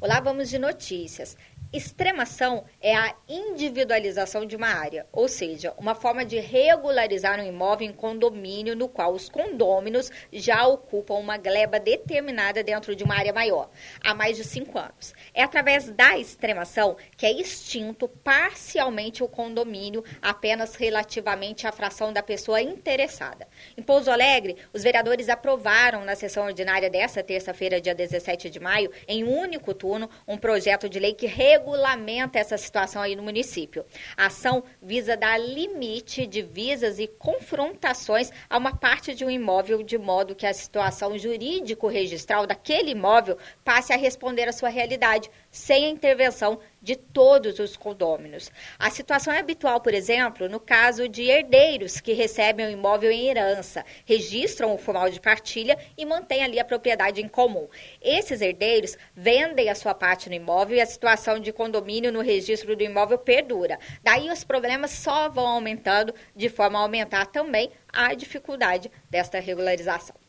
Olá, vamos de notícias. Extremação é a individualização de uma área, ou seja, uma forma de regularizar um imóvel em condomínio no qual os condôminos já ocupam uma gleba determinada dentro de uma área maior, há mais de cinco anos. É através da extremação que é extinto parcialmente o condomínio, apenas relativamente à fração da pessoa interessada. Em Pouso Alegre, os vereadores aprovaram na sessão ordinária desta terça-feira, dia 17 de maio, em único turno, um projeto de lei que regulamenta essa situação aí no município. A ação visa dar limite de visas e confrontações a uma parte de um imóvel, de modo que a situação jurídico-registral daquele imóvel passe a responder à sua realidade, sem a intervenção de todos os condôminos. A situação é habitual, por exemplo, no caso de herdeiros que recebem o imóvel em herança, registram o formal de partilha e mantêm ali a propriedade em comum. Esses herdeiros vendem a sua parte no imóvel e a situação de condomínio no registro do imóvel perdura. Daí os problemas só vão aumentando, de forma a aumentar também a dificuldade desta regularização.